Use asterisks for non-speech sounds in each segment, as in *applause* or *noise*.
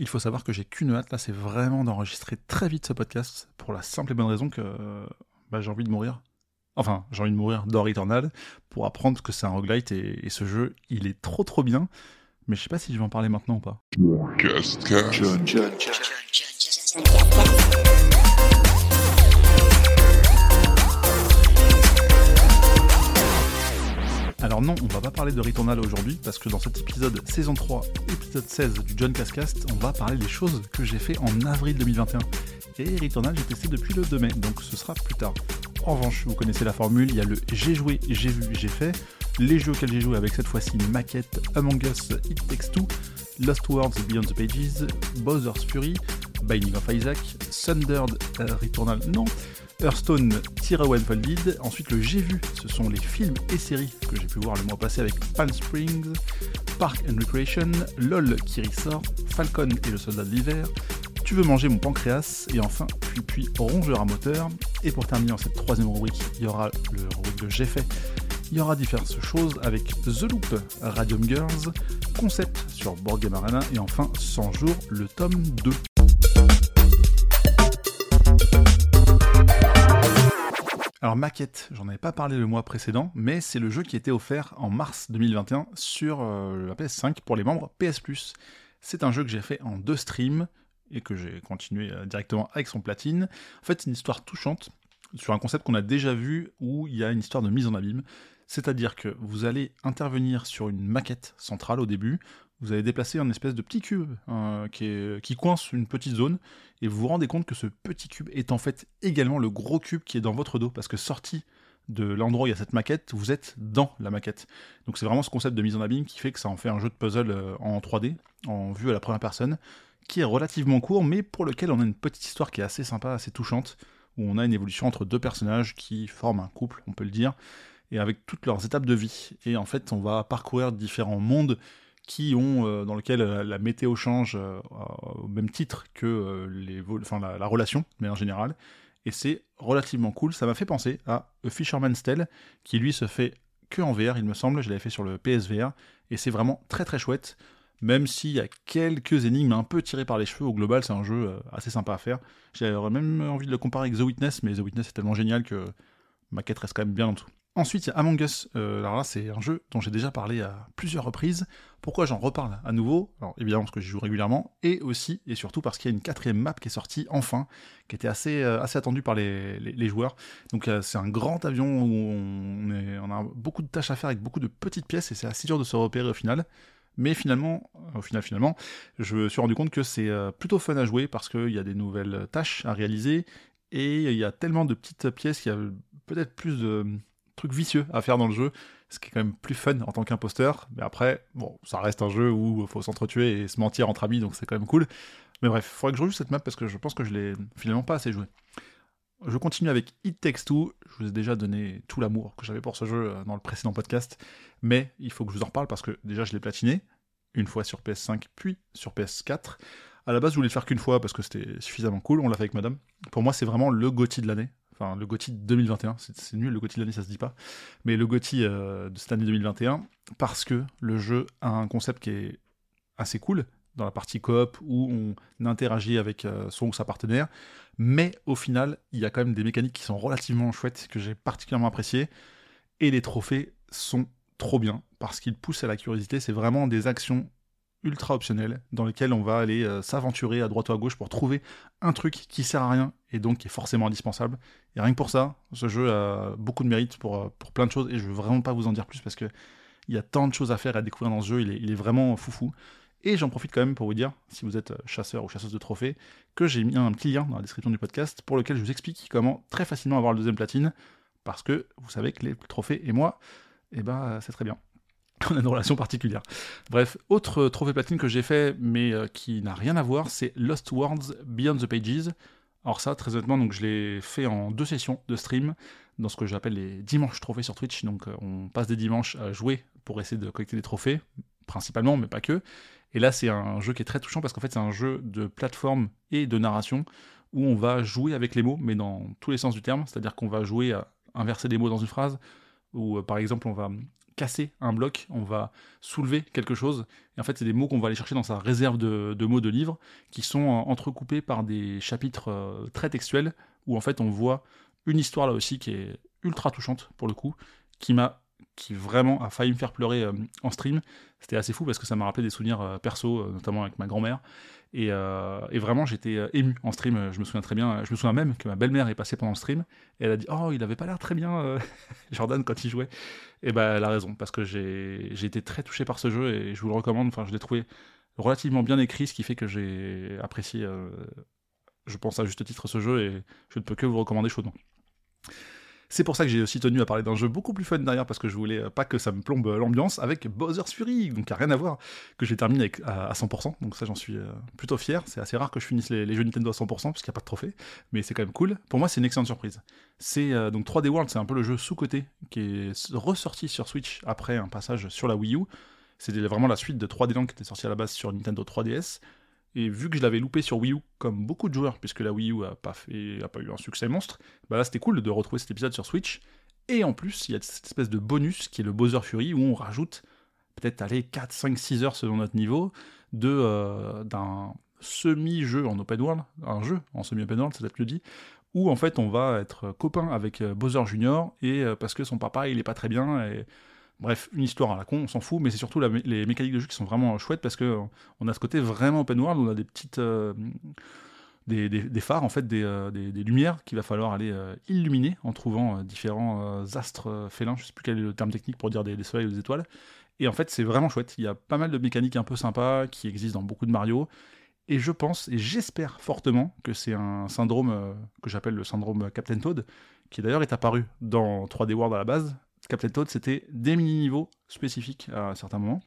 Il faut savoir que j'ai qu'une hâte, là, c'est vraiment d'enregistrer très vite ce podcast, pour la simple et bonne raison que bah, j'ai envie de mourir. Enfin, j'ai envie de mourir d'or Eternal, pour apprendre que c'est un roguelite, et, et, ce jeu, il est trop trop bien, mais je sais pas si je vais en parler maintenant ou pas. Alors non, on va pas parler de Returnal aujourd'hui, parce que dans cet épisode saison 3, épisode 16 du John Cascast, on va parler des choses que j'ai fait en avril 2021. Et Returnal, j'ai testé depuis le 2 mai, donc ce sera plus tard. En revanche, vous connaissez la formule, il y a le j'ai joué, j'ai vu, j'ai fait, les jeux auxquels j'ai joué avec cette fois-ci maquette Among Us, It Takes Two, Lost Worlds Beyond the Pages, Bowser's Fury, Binding of Isaac, Thundered uh, Returnal, non, Hearthstone Tira Folded. Ensuite, le J'ai vu, ce sont les films et séries que j'ai pu voir le mois passé avec Palm Springs, Park and Recreation, LOL qui ressort, Falcon et le Soldat de l'hiver, Tu veux manger mon pancréas, et enfin, puis puis Rongeur à moteur. Et pour terminer en cette troisième rubrique, il y aura le rubrique de J'ai fait. Il y aura différentes choses avec The Loop, Radium Girls, Concept sur Board Game Arena et enfin 100 jours, le tome 2. Alors Maquette, j'en avais pas parlé le mois précédent, mais c'est le jeu qui était offert en mars 2021 sur euh, la PS5 pour les membres PS Plus. C'est un jeu que j'ai fait en deux streams et que j'ai continué euh, directement avec son platine. En fait, c'est une histoire touchante sur un concept qu'on a déjà vu où il y a une histoire de mise en abîme. C'est-à-dire que vous allez intervenir sur une maquette centrale au début, vous allez déplacer un espèce de petit cube euh, qui, qui, coince une petite zone, et vous vous rendez compte que ce petit cube est en fait également le gros cube qui est dans votre dos, parce que sorti de l'endroit où il y a cette maquette, vous êtes dans la maquette. Donc c'est vraiment ce concept de mise en abîme qui fait que ça en fait un jeu de puzzle euh, en 3D, en vue à la première personne, qui est relativement court, mais pour lequel on a une petite histoire qui est assez sympa, assez touchante, où on a une évolution entre deux personnages qui forment un couple, on peut le dire, et avec toutes leurs étapes de vie. Et en fait, on va parcourir différents mondes euh, dans lesquels euh, la météo change euh, au même titre que la, relation, mais en général. Et c'est relativement cool. Ça m'a fait penser à A Fisherman's Tale, qui lui se fait que en VR, il me semble. Je l'avais fait sur le PSVR. Et c'est vraiment très très chouette. Même s'il y a quelques énigmes un peu tirées par les cheveux, au global, c'est un jeu assez sympa à faire. J'aurais même envie de le comparer avec The Witness, mais The Witness est tellement génial que ma quête reste quand même bien en dessous. Ensuite, il y a Among Us. Euh, alors là, c'est un jeu dont j'ai déjà parlé à plusieurs reprises. Pourquoi j'en reparle à nouveau? Alors évidemment parce que j'y joue régulièrement, et aussi et surtout parce qu'il y a une quatrième map qui est sortie enfin, qui était assez, euh, assez attendue par les, joueurs. Donc euh, c'est un grand avion où on, on, a beaucoup de tâches à faire avec beaucoup de petites pièces, et c'est assez dur de se repérer au final. Mais finalement, au final, finalement, je me suis rendu compte que c'est plutôt fun à jouer parce qu'il y a des nouvelles tâches à réaliser et il y a tellement de petites pièces qu'il y a peut-être plus de truc vicieux à faire dans le jeu, ce qui est quand même plus fun en tant qu'imposteur. Mais après, bon, ça reste un jeu où il faut s'entretuer et se mentir entre amis, donc c'est quand même cool. Mais bref, faudrait que je rejoue cette map parce que je pense que je l'ai finalement pas assez joué. Je continue avec It Takes Two. Je vous ai déjà donné tout l'amour que j'avais pour ce jeu euh, dans le précédent podcast, mais il faut que je vous en reparle parce que déjà je l'ai platiné, une fois sur PS5 puis sur PS4. À la base, je voulais le faire qu'une fois parce que c'était suffisamment cool. On l'a fait avec madame. Pour moi, c'est vraiment le GOTY de l'année. Enfin, le GOTY 2021, c'est nul, le GOTY de l'année, ça se dit pas. Mais le GOTY euh, de cette année 2021, parce que le jeu a un concept qui est assez cool, dans la partie coop, où on interagit avec euh, son ou sa partenaire. Mais au final, il y a quand même des mécaniques qui sont relativement chouettes, que j'ai particulièrement appréciées. Et les trophées sont trop bien, parce qu'ils poussent à la curiosité. C'est vraiment des actions ultra optionnel dans lequel on va aller euh, s'aventurer à droite ou à gauche pour trouver un truc qui sert à rien et donc qui est forcément indispensable. Et rien que pour ça, ce jeu a beaucoup de mérite pour, euh, pour plein de choses et je veux vraiment pas vous en dire plus parce que il y a tant de choses à faire et à découvrir dans ce jeu, il est, il est vraiment foufou. Et j'en profite quand même pour vous dire, si vous êtes euh, chasseur ou chasseuse de trophées, que j'ai mis un petit lien dans la description du podcast pour lequel je vous explique comment très facilement avoir le deuxième platine, parce que vous savez que les trophées et moi, eh ben, c'est très bien. *laughs* on a une relation particulière. Bref, autre trophée platine que j'ai fait, mais euh, qui n'a rien à voir, c'est Lost Worlds Beyond the Pages. Alors ça, très honnêtement, donc je l'ai fait en deux sessions de stream, dans ce que j'appelle les dimanches trophées sur Twitch. Donc euh, on passe des dimanches à jouer pour essayer de collecter des trophées, principalement, mais pas que. Et là, c'est un jeu qui est très touchant parce qu'en fait, c'est un jeu de plateforme et de narration où on va jouer avec les mots, mais dans tous les sens du terme. C'est-à-dire qu'on va jouer à inverser des mots dans une phrase, ou euh, par exemple, on va casser un bloc, on va soulever quelque chose. Et en fait, c'est des mots qu'on va aller chercher dans sa réserve de, mots de livres, qui sont entrecoupés par des chapitres très textuels, où en fait on voit une histoire là aussi qui est ultra touchante pour le coup, qui m'a qui vraiment a failli me faire pleurer euh, en stream. C'était assez fou parce que ça m'a rappelé des souvenirs euh, perso, euh, notamment avec ma grand-mère. Et, vraiment, j'étais ému en stream. Je me souviens très bien. Je me souviens même que ma belle-mère est passée pendant le stream et elle a dit Oh, il avait pas l'air très bien, *laughs* Jordan, quand il jouait. Et ben, elle a raison parce que j'ai été très touché par ce jeu et je vous le recommande. Enfin, je l'ai trouvé relativement bien écrit, ce qui fait que j'ai apprécié, je pense à juste titre, ce jeu et je ne peux que vous recommander chaudement. C'est pour ça que j'ai aussi tenu à parler d'un jeu beaucoup plus fun derrière, parce que je voulais euh, pas que ça me plombe euh, l'ambiance avec Bowser's Fury, donc a rien à voir, que j'ai terminé à, 100%, donc ça j'en suis euh, plutôt fier. C'est assez rare que je finisse les, jeux Nintendo à 100%, parce qu'il n'y a pas de trophée, mais c'est quand même cool. Pour moi, c'est une excellente surprise. C'est donc 3D World, c'est un peu le jeu sous-côté qui est ressorti sur Switch après un passage sur la Wii U. C'était vraiment la suite de 3D Land qui était sorti à la base sur Nintendo 3DS. Et vu que je l'avais loupé sur Wii U, comme beaucoup de joueurs, puisque la Wii U a pas, fait, a pas eu un succès monstre, bah là c'était cool de retrouver cet épisode sur Switch. Et en plus, il y a cette espèce de bonus qui est le Bowser Fury, où on rajoute peut-être aller 4, 5, 6 heures selon notre niveau, de euh, d'un semi-jeu en open world, un jeu en semi-open world, c'est peut-être le dit, où en fait on va être copain avec euh, Bowser Junior, et euh, parce que son papa il est pas très bien, et Bref, une histoire à la con, on s'en fout, mais c'est surtout les mécaniques de jeu qui sont vraiment chouettes parce que euh, on a ce côté vraiment open world, on a des petites. Euh, des, phares, en fait, des, euh, lumières qu'il va falloir aller illuminer en trouvant différents astres félins, je sais plus quel est le terme technique pour dire des, soleils ou des étoiles. Et en fait, c'est vraiment chouette. Il y a pas mal de mécaniques un peu sympas qui existent dans beaucoup de Mario. Et je pense, et j'espère fortement, que c'est un syndrome que j'appelle le syndrome Captain Toad, qui d'ailleurs est apparu dans 3D World à la base, Captain Toad, c'était des mini-niveaux spécifiques à certains moments,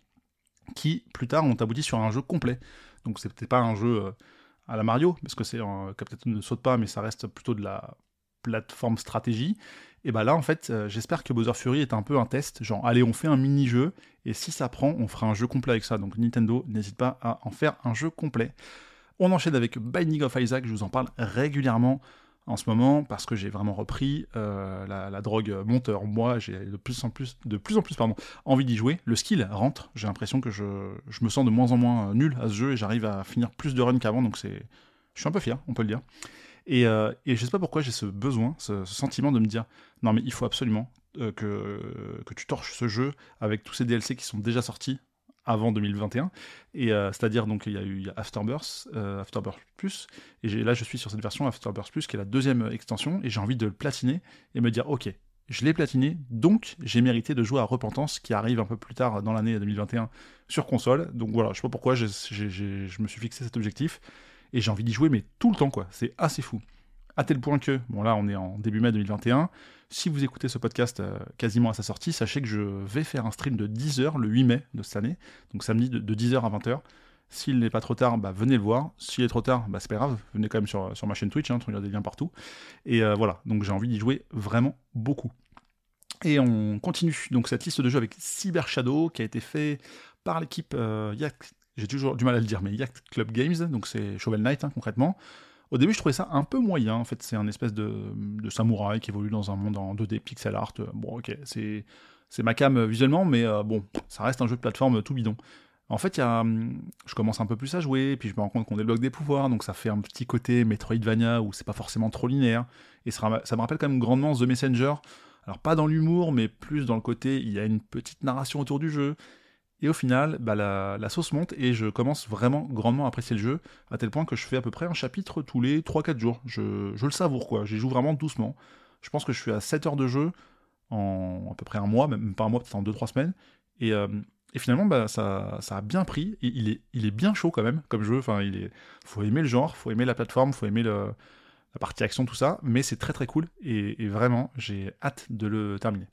qui plus tard ont abouti sur un jeu complet. Donc c'était pas un jeu euh, à la Mario, parce que c'est Captain Toad ne saute pas, mais ça reste plutôt de la plateforme stratégie. Et bah là, en fait, euh, j'espère que Bowser Fury est un peu un test, genre allez, on fait un mini-jeu, et si ça prend, on fera un jeu complet avec ça. Donc Nintendo, n'hésite pas à en faire un jeu complet. On enchaîne avec Binding of Isaac, je vous en parle régulièrement en ce moment parce que j'ai vraiment repris euh, la, drogue monteur. Moi, j'ai de plus en plus, de plus en plus pardon, envie d'y jouer. Le skill rentre. J'ai l'impression que je, me sens de moins en moins nul à ce jeu et j'arrive à finir plus de runs qu'avant. Donc c'est, je suis un peu fier, on peut le dire. Et, euh, et je sais pas pourquoi j'ai ce besoin, ce, sentiment de me dire non mais il faut absolument euh, que, que tu torches ce jeu avec tous ces DLC qui sont déjà sortis avant 2021. Et euh, c'est-à-dire donc il y a eu Afterbirth, euh, Afterbirth Plus, et là je suis sur cette version Afterbirth Plus qui est la deuxième extension, et j'ai envie de le platiner et me dire ok, je l'ai platiné, donc j'ai mérité de jouer à Repentance qui arrive un peu plus tard dans l'année 2021 sur console. Donc voilà, je sais pas pourquoi je me suis fixé cet objectif et j'ai envie d'y jouer mais tout le temps quoi, c'est assez fou. À tel point que, bon là on est en début mai 2021, si vous écoutez ce podcast euh, quasiment à sa sortie, sachez que je vais faire un stream de 10h le 8 mai de cette année, donc samedi de, 10h à 20h. S'il n'est pas trop tard, bah, venez le voir. S'il est trop tard, bah, c'est pas grave, venez quand même sur, sur ma chaîne Twitch, hein, il des liens partout. Et euh, voilà, donc j'ai envie d'y jouer vraiment beaucoup. Et on continue donc cette liste de jeux avec Cyber Shadow qui a été fait par l'équipe euh, j'ai toujours du mal à le dire, mais Yacht Club Games, donc c'est Shovel Knight hein, concrètement. Au début, je trouvais ça un peu moyen. En fait, c'est un espèce de, samouraï qui évolue dans un monde en 2D pixel art. Bon, ok, c'est c'est ma cam visuellement, mais euh, bon, ça reste un jeu de plateforme tout bidon. En fait, y a, hum, je commence un peu plus à jouer, puis je me rends compte qu'on débloque des pouvoirs, donc ça fait un petit côté Metroidvania où c'est pas forcément trop linéaire. Et ça me rappelle quand même grandement The Messenger. Alors pas dans l'humour, mais plus dans le côté, il y a une petite narration autour du jeu. Et au final, bah, la, sauce monte et je commence vraiment grandement à apprécier le jeu, à tel point que je fais à peu près un chapitre tous les 3-4 jours. Je, le savoure, quoi. J'y joue vraiment doucement. Je pense que je suis à 7 heures de jeu en à peu près un mois, même pas un mois, peut-être en 2-3 semaines. Et, euh, finalement, bah, ça, a bien pris. Et il est, bien chaud quand même, comme jeu. Enfin, il faut aimer le genre, faut aimer la plateforme, faut aimer la partie action, tout ça. Mais c'est très très cool. et vraiment, j'ai hâte de le terminer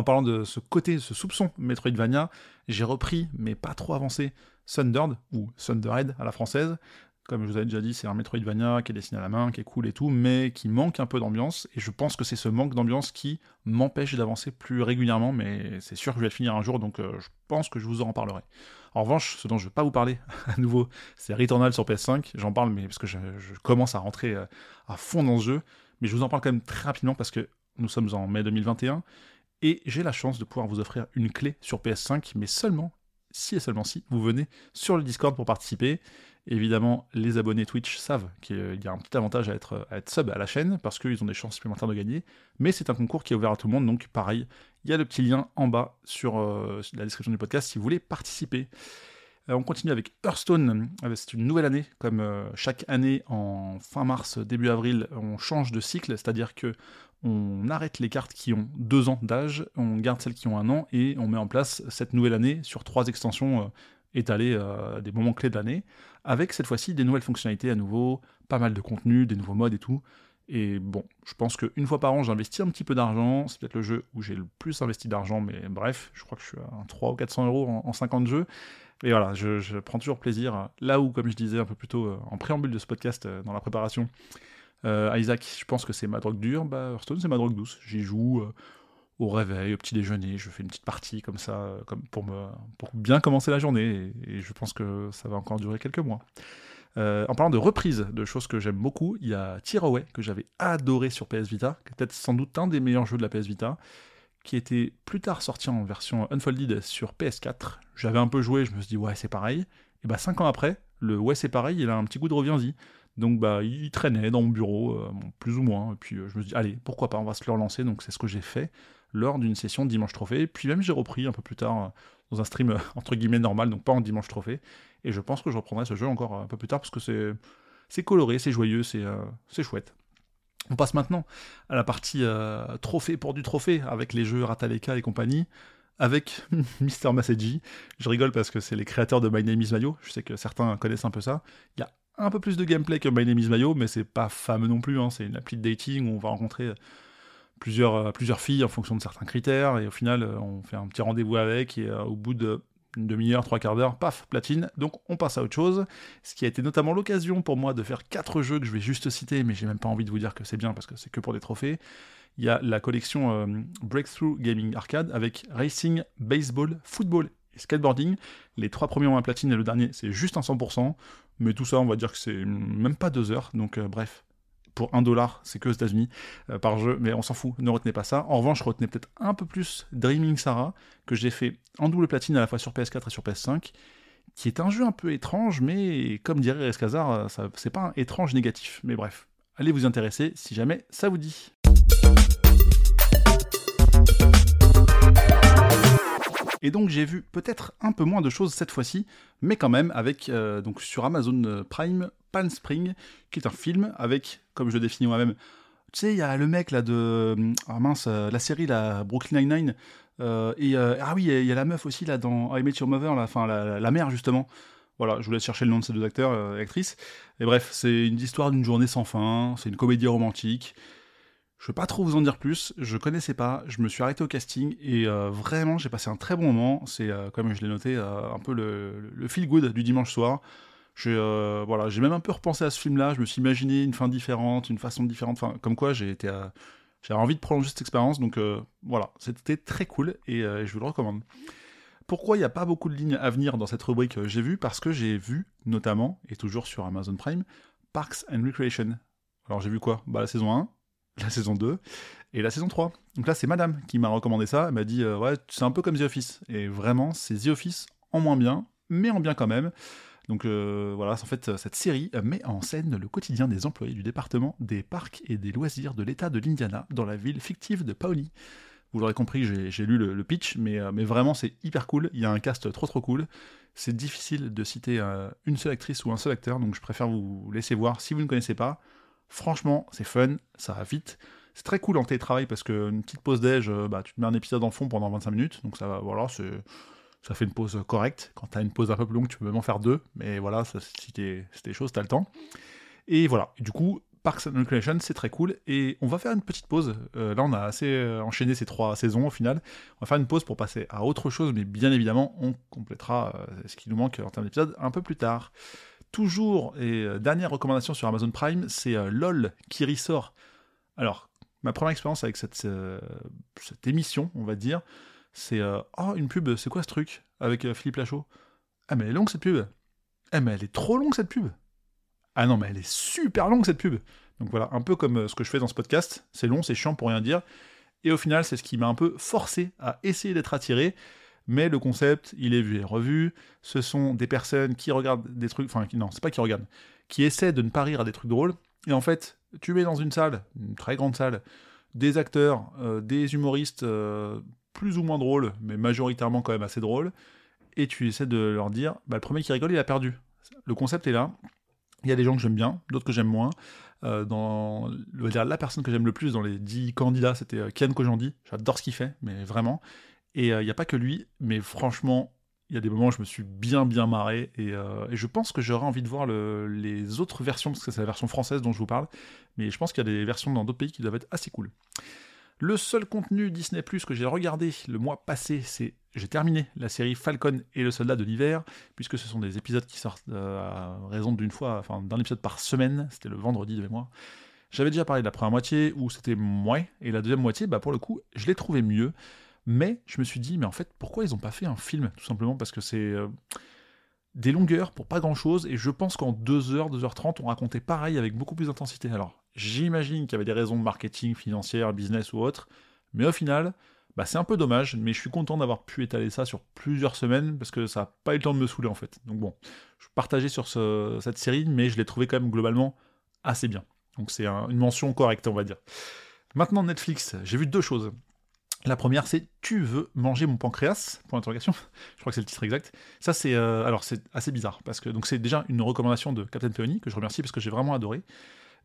en parlant de ce côté, ce soupçon Metroidvania, j'ai repris, mais pas trop avancé, Thundered, ou Thunderhead à la française. Comme je vous avais déjà dit, c'est un Metroidvania qui est dessiné à la main, qui est cool et tout, mais qui manque un peu d'ambiance, et je pense que c'est ce manque d'ambiance qui m'empêche d'avancer plus régulièrement, mais c'est sûr que je vais le finir un jour, donc euh, je pense que je vous en parlerai. En revanche, ce dont je ne vais pas vous parler *laughs* à nouveau, c'est Returnal sur PS5, j'en parle, mais parce que je, je commence à rentrer euh, à fond dans ce jeu, mais je vous en parle quand même très rapidement parce que nous sommes en mai 2021, Et j'ai la chance de pouvoir vous offrir une clé sur PS5, mais seulement, si et seulement si, vous venez sur le Discord pour participer. Évidemment, les abonnés Twitch savent qu'il y a un petit avantage à être, à sub à la chaîne, parce qu'ils ont des chances supplémentaires de gagner. Mais c'est un concours qui est ouvert à tout le monde, donc pareil, il y a le petit lien en bas sur euh, la description du podcast si vous voulez participer. Euh, on continue avec Hearthstone. Euh, c'est une nouvelle année, comme chaque année en fin mars, début avril, on change de cycle, c'est-à-dire que on arrête les cartes qui ont deux ans d'âge, on garde celles qui ont un an et on met en place cette nouvelle année sur trois extensions étalées à des moments clés de l'année, avec cette fois-ci des nouvelles fonctionnalités à nouveau, pas mal de contenu, des nouveaux modes et tout. Et bon, je pense qu'une fois par an, j'investis un petit peu d'argent. C'est peut-être le jeu où j'ai le plus investi d'argent, mais bref, je crois que je suis à 300 ou 400 euros en, 50 jeux. Et voilà, je, prends toujours plaisir. Là où, comme je disais un peu plus tôt euh, en préambule de ce podcast, euh, dans la préparation, euh, Isaac, je pense que c'est ma drogue dure. Bah, Hearthstone, c'est ma drogue douce. J'y joue au réveil, au petit déjeuner. Je fais une petite partie comme ça, comme pour, me, pour bien commencer la journée. et je pense que ça va encore durer quelques mois. Euh, en parlant de reprise de choses que j'aime beaucoup, il y a Tiraway que j'avais adoré sur PS Vita, qui peut-être sans doute un des meilleurs jeux de la PS Vita, qui était plus tard sorti en version Unfolded sur PS4. J'avais un peu joué, je me suis dit ouais c'est pareil. Et bah 5 ans après, le ouais c'est pareil, il a un petit goût de reviens-y. Donc bah il traînait dans mon bureau, euh, plus ou moins, et puis euh, je me suis dit allez pourquoi pas, on va se le relancer, donc c'est ce que j'ai fait lors d'une session Dimanche Trophée, puis même j'ai repris un peu plus tard dans un stream *laughs* entre guillemets normal, donc pas en Dimanche Trophée, et je pense que je reprendrai ce jeu encore un peu plus tard parce que c'est, c'est coloré, c'est joyeux, c'est, euh, c'est chouette. On passe maintenant à la partie euh, trophée pour du trophée avec les jeux Rataleka et compagnie. Avec *laughs* Mister Maseji. Je rigole parce que c'est les créateurs de My Name is Mayo. Je sais que certains connaissent un peu ça. Il y a un peu plus de gameplay que My Name is Mayo, mais c'est pas fameux non plus. Hein. C'est une appli de dating où on va rencontrer plusieurs, euh, plusieurs filles en fonction de certains critères. Et au final, on fait un petit rendez-vous avec. Et au bout de demi-heure, trois quarts d'heure, paf, platine. Donc on passe à autre chose. Ce qui a été notamment l'occasion pour moi de faire quatre jeux que je vais juste citer, mais j'ai même pas envie de vous dire que c'est bien parce que c'est que pour des trophées. Il y a la collection euh, Breakthrough Gaming Arcade avec Racing, Baseball, Football et Skateboarding. Les trois premiers ont un platine et le dernier c'est juste un 100%. Mais tout ça, on va dire que c'est même pas deux heures. Donc euh, bref, pour 1 dollar, c'est que aux États-Unis euh, par jeu, mais on s'en fout, ne retenez pas ça. En revanche, retenez peut-être un peu plus Dreaming Sarah, que j'ai fait en double platine à la fois sur PS4 et sur PS5, qui est un jeu un peu étrange, mais comme dirait Rescazar, euh, c'est pas un étrange négatif. Mais bref, allez vous intéresser si jamais ça vous dit. Et donc j'ai vu peut-être un peu moins de choses cette fois-ci, mais quand même avec euh, donc sur Amazon Prime Pan Spring, qui est un film avec, comme je le définis moi-même, tu sais, il y a le mec là de. Ah mince, euh, la série là, Brooklyn Nine-Nine. Euh, et ah oui, il y, a la meuf aussi là dans I Met Your Mother, la, enfin, la, la, mère justement. Voilà, je vous laisse chercher le nom de ces deux acteurs et actrices. Et bref, c'est une histoire d'une journée sans fin, c'est une comédie romantique. Je ne veux pas trop vous en dire plus, je connaissais pas, je me suis arrêté au casting et vraiment j'ai passé un très bon moment. C'est, comme je l'ai noté, un peu le, le feel good du dimanche soir. J'ai euh, voilà, j'ai même un peu repensé à ce film-là. Je me suis imaginé une fin différente, une façon différente. Enfin, comme quoi, j'ai été, j'avais envie de prolonger cette expérience. Donc euh, voilà, c'était très cool et euh, je vous le recommande. Pourquoi il n'y a pas beaucoup de lignes à venir dans cette rubrique J'ai vu? Parce que j'ai vu notamment et toujours sur Amazon Prime Parks and Recreation. Alors j'ai vu quoi? Bah la saison 1, la saison 2 et la saison 3. Donc là c'est Madame qui m'a recommandé ça. Elle m'a dit ouais c'est un peu comme The Office et vraiment c'est The Office en moins bien, mais en bien quand même. Donc euh, voilà, en fait, cette série met en scène le quotidien des employés du département des parcs et des loisirs de l'État de l'Indiana dans la ville fictive de Pawnee. Vous l'aurez compris, j'ai lu le, pitch, mais, euh, mais vraiment c'est hyper cool. Il y a un cast trop trop cool. C'est difficile de citer euh, une seule actrice ou un seul acteur, donc je préfère vous laisser voir si vous ne connaissez pas. Franchement, c'est fun, ça va vite. C'est très cool en télétravail parce qu'une petite pause déj, bah, tu te mets un épisode en fond pendant 25 minutes, donc ça va, voilà, ça fait une pause correcte. Quand tu as une pause un peu plus longue, tu peux même en faire deux, mais voilà, ça, si t'es choses, tu as le temps. Et voilà, du coup, Parks and Recreation, c'est très cool. Et on va faire une petite pause. Euh, là, on a assez euh, enchaîné ces trois saisons au final. On va faire une pause pour passer à autre chose, mais bien évidemment, on complétera euh, ce qui nous manque en termes d'épisode un peu plus tard. Toujours, et dernière recommandation sur Amazon Prime, c'est LOL qui ressort. Alors, ma première expérience avec cette, cette émission, on va dire, c'est euh, Oh, une pub, c'est quoi ce truc Avec euh, Philippe Lachaud? Ah, mais elle est longue cette pub. Ah, mais elle est trop longue cette pub. Ah non, mais elle est super longue cette pub. Donc voilà, un peu comme euh, ce que je fais dans ce podcast. C'est long, c'est chiant pour rien dire. Et au final, c'est ce qui m'a un peu forcé à essayer d'être attiré. Mais le concept, il est vu et revu. Ce sont des personnes qui regardent des trucs, enfin, non, c'est pas qui regardent, qui essaient de ne pas rire à des trucs drôles. Et en fait, tu mets dans une salle, une très grande salle, des acteurs, euh, des humoristes euh, plus ou moins drôles, mais majoritairement quand même assez drôles, et tu essaies de leur dire, bah, le premier qui rigole, il a perdu. Le concept est là. Il y a des gens que j'aime bien, d'autres que j'aime moins. Euh, dire, la personne que j'aime le plus dans les 10 candidats, c'était Kian Kojandi. J'adore ce qu'il fait, mais vraiment. Et il n'y a pas que lui, mais franchement, il y a des moments où je me suis bien bien marré. Et, je pense que j'aurais envie de voir les autres versions parce que c'est la version française dont je vous parle. Mais je pense qu'il y a des versions dans d'autres pays qui doivent être assez cool. Le seul contenu Disney Plus que j'ai regardé le mois passé, c'est j'ai terminé la série Falcon et le soldat de l'hiver, puisque ce sont des épisodes qui sortent euh, à raison d'une fois, enfin d'un épisode par semaine, c'était le vendredi de mémoire. J'avais déjà parlé de la première moitié où c'était moins, et la deuxième moitié, bah pour le coup, je l'ai trouvé mieux, mais je me suis dit, mais en fait, pourquoi ils n'ont pas fait un film Tout simplement? Parce que c'est. Euh, des longueurs pour pas grand chose, et je pense qu'en 2h, 2h30, on racontait pareil avec beaucoup plus d'intensité. Alors, J'imagine qu'il y avait des raisons de marketing, financière, business ou autre, mais au final, bah, c'est un peu dommage, mais je suis content d'avoir pu étaler ça sur plusieurs semaines parce que ça n'a pas eu le temps de me saouler en fait. Donc bon, je partageais sur cette série, mais je l'ai trouvé quand même globalement assez bien. Donc c'est une mention correcte, on va dire. Maintenant Netflix, j'ai vu deux choses. La première, c'est Tu veux manger mon pancréas? Pour l'interrogation. *laughs* Je crois que c'est le titre exact. Ça, c'est euh, alors c'est assez bizarre parce que c'est déjà une recommandation de Captain Peony que je remercie parce que j'ai vraiment adoré.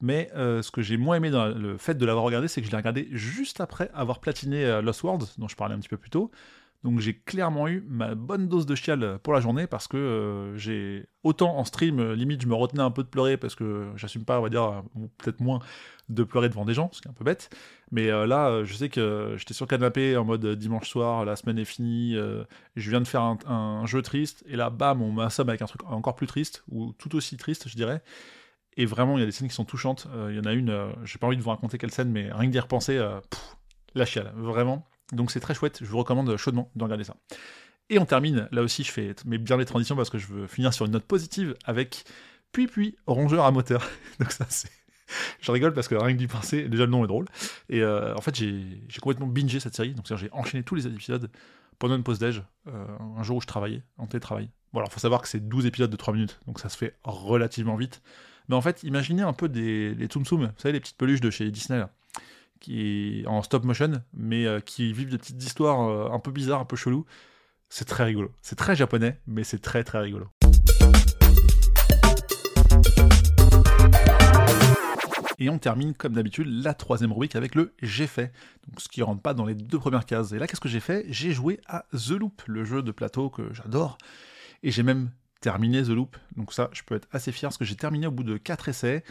Mais euh, ce que j'ai moins aimé dans le fait de l'avoir regardé, c'est que je l'ai regardé juste après avoir platiné euh, Lost World, dont je parlais un petit peu plus tôt. Donc j'ai clairement eu ma bonne dose de chial pour la journée parce que euh, j'ai autant en stream, limite je me retenais un peu de pleurer parce que j'assume pas, on va dire, peut-être moins de pleurer devant des gens, ce qui est un peu bête. Mais là, je sais que j'étais sur le canapé en mode dimanche soir, la semaine est finie, je viens de faire un, jeu triste et là, bam, on m'assomme avec un truc encore plus triste ou tout aussi triste, je dirais. Et vraiment, il y a des scènes qui sont touchantes. Euh, il y en a une, euh, j'ai pas envie de vous raconter quelle scène, mais rien que d'y repenser, euh, la chiale, vraiment. Donc c'est très chouette, je vous recommande chaudement de regarder ça. Et on termine, là aussi je fais mais bien les transitions parce que je veux finir sur une note positive avec Puis Puis Rongeur à moteur. *laughs* Donc ça c'est... *laughs* Je rigole parce que rien que d'y penser, déjà le nom est drôle. Et en fait j'ai, complètement bingé cette série, donc j'ai enchaîné tous les épisodes pendant une pause déj, un jour où je travaillais, en télétravail. Bon alors faut savoir que c'est 12 épisodes de 3 minutes, donc ça se fait relativement vite. Mais en fait, imaginez un peu des, les Tsum Tsum, vous savez, les petites peluches de chez Disney, qui en stop motion, mais euh, qui vivent des petites histoires euh, un peu bizarres, un peu cheloues. C'est très rigolo. C'est très japonais, mais c'est très très rigolo. Et on termine comme d'habitude la troisième rubrique avec le j'ai fait, donc ce qui rentre pas dans les deux premières cases. Et là, qu'est-ce que j'ai fait? J'ai joué à The Loop, le jeu de plateau que j'adore, et j'ai même terminé The Loop. Donc ça, je peux être assez fier parce que j'ai terminé au bout de 4 essais.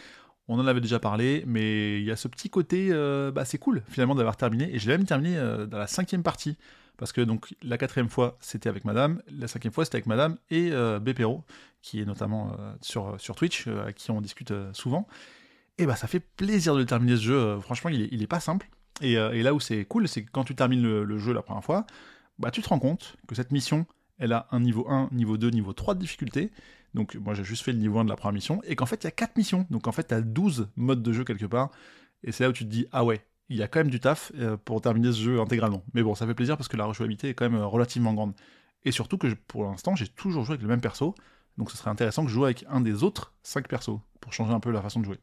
On en avait déjà parlé, mais il y a ce petit côté, euh, bah, c'est cool finalement d'avoir terminé. Et j'ai même terminé euh, dans la cinquième partie. Parce que donc la quatrième fois c'était avec Madame, la cinquième fois c'était avec Madame et euh, qui est notamment euh, sur, Twitch, à qui on discute souvent. Et bah ça fait plaisir de terminer ce jeu. franchement, il est, pas simple. Et, là où c'est cool, c'est que quand tu termines le, le, jeu la première fois, bah tu te rends compte que cette mission, elle a un niveau 1, niveau 2, niveau 3 de difficulté. Donc moi j'ai juste fait le niveau 1 de la première mission. Et qu'en fait il y a 4 missions. Donc en fait tu as 12 modes de jeu quelque part. Et c'est là où tu te dis, ah ouais, il y a quand même du taf euh, pour terminer ce jeu intégralement. Mais bon, ça fait plaisir parce que la rejouabilité est quand même euh, relativement grande. Et surtout que pour l'instant j'ai toujours joué avec le même perso. Donc ce serait intéressant que je joue avec un des autres 5 persos pour changer un peu la façon de jouer.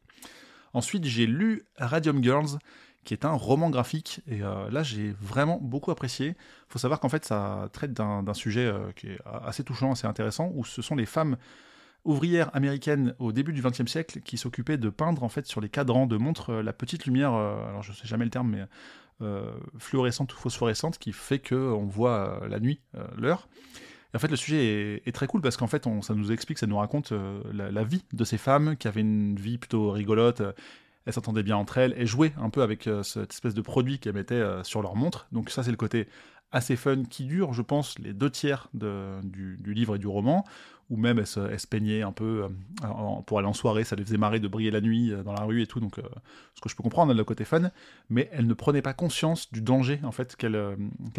Ensuite j'ai lu Radium Girls qui est un roman graphique. Et euh, là, j'ai vraiment beaucoup apprécié. Il faut savoir qu'en fait, ça traite d'un sujet euh, qui est assez touchant, assez intéressant, où ce sont les femmes ouvrières américaines au début du XXe siècle qui s'occupaient de peindre en fait sur les cadrans de montres euh, la petite lumière, alors je sais jamais le terme, mais fluorescente ou phosphorescente, qui fait qu'on voit la nuit l'heure. Et en fait, le sujet est, très cool parce qu'en fait, on, ça nous explique, ça nous raconte la, vie de ces femmes qui avaient une vie plutôt rigolote elles s'entendaient bien entre elles, et jouaient un peu avec euh, cette espèce de produit qu'elles mettaient euh, sur leur montre. Donc ça, c'est le côté assez fun qui dure, je pense, les deux tiers du, livre et du roman, ou même elles se, peignaient un peu euh, pour aller en soirée, ça les faisait marrer de briller la nuit dans la rue et tout, donc ce que je peux comprendre, le côté fun, mais elles ne prenaient pas conscience du danger en fait qu'elles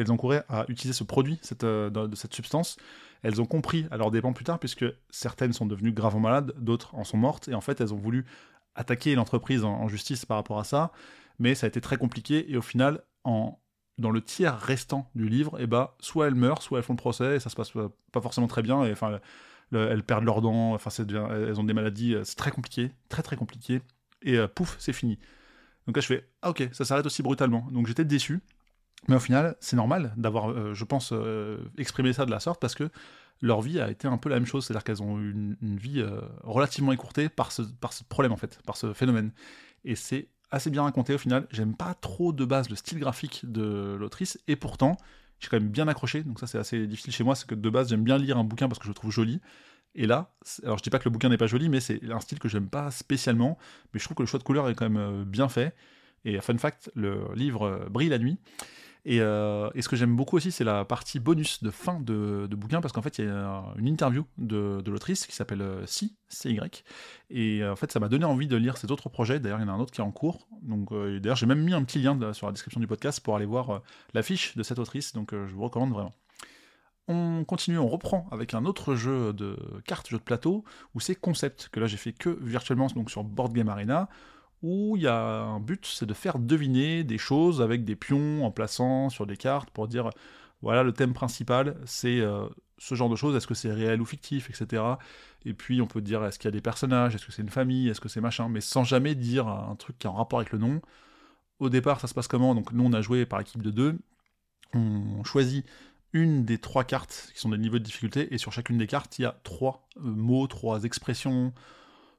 encouraient à utiliser ce produit, de, cette substance. Elles ont compris à leur dépens plus tard, puisque certaines sont devenues gravement malades, d'autres en sont mortes, et en fait elles ont voulu attaquer l'entreprise en, justice par rapport à ça. mais ça a été très compliqué, et au final, en, dans le tiers restant du livre, eh ben, soit elles meurent, soit elles font le procès, et ça se passe pas forcément très bien, et enfin, elles perdent leurs dents, enfin, elles ont des maladies, c'est très compliqué, très très compliqué, et pouf, c'est fini. Donc là, je fais, ah ok, ça s'arrête aussi brutalement. Donc j'étais déçu, mais au final, c'est normal d'avoir, euh, je pense, euh, exprimé ça de la sorte parce que leur vie a été un peu la même chose, c'est-à-dire qu'elles ont eu une, vie euh, relativement écourtée par ce, par ce problème en fait, par ce phénomène. Et c'est assez bien raconté au final. J'aime pas trop de base le style graphique de l'autrice, et pourtant, j'ai quand même bien accroché. Donc ça, c'est assez difficile chez moi, c'est que de base, j'aime bien lire un bouquin parce que je le trouve joli. Et là, alors je dis pas que le bouquin n'est pas joli, mais c'est un style que j'aime pas spécialement, mais je trouve que le choix de couleur est quand même bien fait. Et fun fact, le livre brille la nuit. Euh, et, ce que j'aime beaucoup aussi, c'est la partie bonus de fin de, bouquin, parce qu'en fait, il y a une interview de, l'autrice qui s'appelle euh, Si, CY. Et euh, en fait, ça m'a donné envie de lire cet autre projet. D'ailleurs, il y en a un autre qui est en cours. Donc, d'ailleurs, j'ai même mis un petit lien sur la description du podcast pour aller voir l'affiche de cette autrice. Donc, je vous recommande vraiment. On continue, on reprend avec un autre jeu de cartes, jeu de plateau, où c'est concept, que là j'ai fait que virtuellement donc sur Board Game Arena, où il y a un but, c'est de faire deviner des choses avec des pions en plaçant sur des cartes pour dire voilà le thème principal, c'est euh, ce genre de choses, est-ce que c'est réel ou fictif, etc. Et puis on peut dire est-ce qu'il y a des personnages, est-ce que c'est une famille, est-ce que c'est machin, mais sans jamais dire un truc qui est en rapport avec le nom. Au départ, ça se passe comment? Donc nous on a joué par équipe de deux, on choisit une des trois cartes qui sont des niveaux de difficulté, et sur chacune des cartes, il y a trois euh, mots, trois expressions,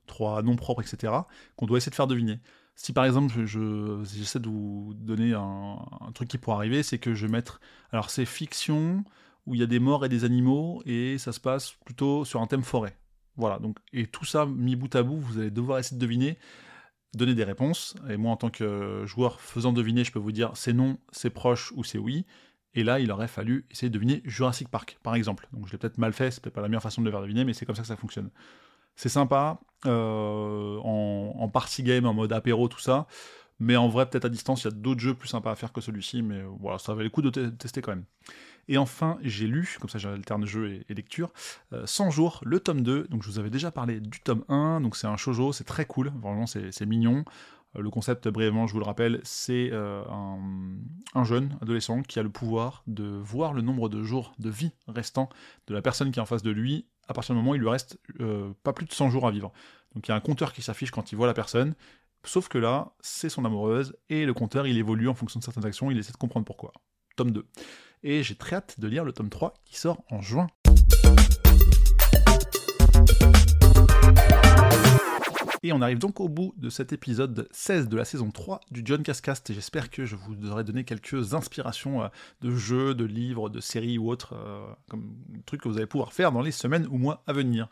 trois noms propres, etc., qu'on doit essayer de faire deviner. Si par exemple, je, j'essaie de vous donner un, truc qui pourrait arriver, c'est que je vais mettre. Alors, c'est fiction, où il y a des morts et des animaux, et ça se passe plutôt sur un thème forêt. Voilà, donc, et tout ça mis bout à bout, vous allez devoir essayer de deviner, donner des réponses. Et moi, en tant que joueur faisant deviner, je peux vous dire c'est non, c'est proche ou c'est oui. Et là, il aurait fallu essayer de deviner Jurassic Park, par exemple. Donc je l'ai peut-être mal fait, c'est peut-être pas la meilleure façon de le faire deviner, mais c'est comme ça que ça fonctionne. C'est sympa, euh, en, party game, en mode apéro, tout ça. Mais en vrai, peut-être à distance, il y a d'autres jeux plus sympas à faire que celui-ci, mais voilà, ça valait le coup de tester quand même. Et enfin, j'ai lu, comme ça j'alterne jeu et, lecture, 100 euh, jours, le tome 2. Donc je vous avais déjà parlé du tome 1, donc c'est un shoujo, c'est très cool, vraiment c'est mignon. Euh, le concept, brièvement, je vous le rappelle, c'est un, un, jeune adolescent qui a le pouvoir de voir le nombre de jours de vie restants de la personne qui est en face de lui à partir du moment où il lui reste euh, pas plus de 100 jours à vivre. Donc il y a un compteur qui s'affiche quand il voit la personne, sauf que là, c'est son amoureuse, et le compteur, il évolue en fonction de certaines actions, il essaie de comprendre pourquoi. Tome 2. Et j'ai très hâte de lire le tome 3 qui sort en juin. Et on arrive donc au bout de cet épisode 16 de la saison 3 du John Cascast. J'espère que je vous aurai donné quelques inspirations euh, de jeux, de livres, de séries ou autres, euh, comme trucs que vous allez pouvoir faire dans les semaines ou mois à venir.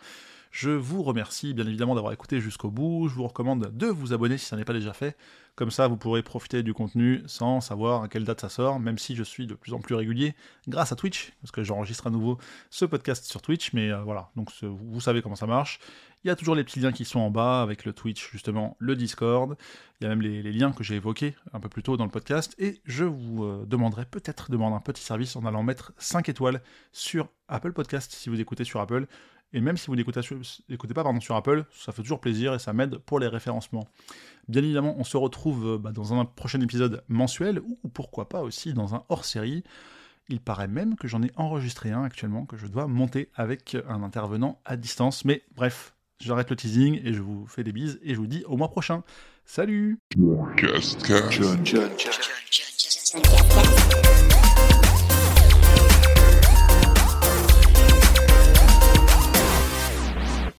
Je vous remercie bien évidemment d'avoir écouté jusqu'au bout. Je vous recommande de vous abonner si ça n'est pas déjà fait. Comme ça, vous pourrez profiter du contenu sans savoir à quelle date ça sort, même si je suis de plus en plus régulier grâce à Twitch, parce que j'enregistre à nouveau ce podcast sur Twitch, mais euh, voilà, donc vous savez comment ça marche. Il y a toujours les petits liens qui sont en bas avec le Twitch, justement, le Discord. Il y a même les, liens que j'ai évoqués un peu plus tôt dans le podcast. Et je vous euh, demanderai peut-être de demander un petit service en allant mettre 5 étoiles sur Apple Podcast si vous écoutez sur Apple. Et même si vous n'écoutez pas pardon, sur Apple, ça fait toujours plaisir et ça m'aide pour les référencements. Bien évidemment, on se retrouve euh, bah, dans un prochain épisode mensuel ou pourquoi pas aussi dans un hors-série. Il paraît même que j'en ai enregistré un actuellement que je dois monter avec un intervenant à distance. Mais bref, j'arrête le teasing et je vous fais des bises et je vous dis au mois prochain. Salut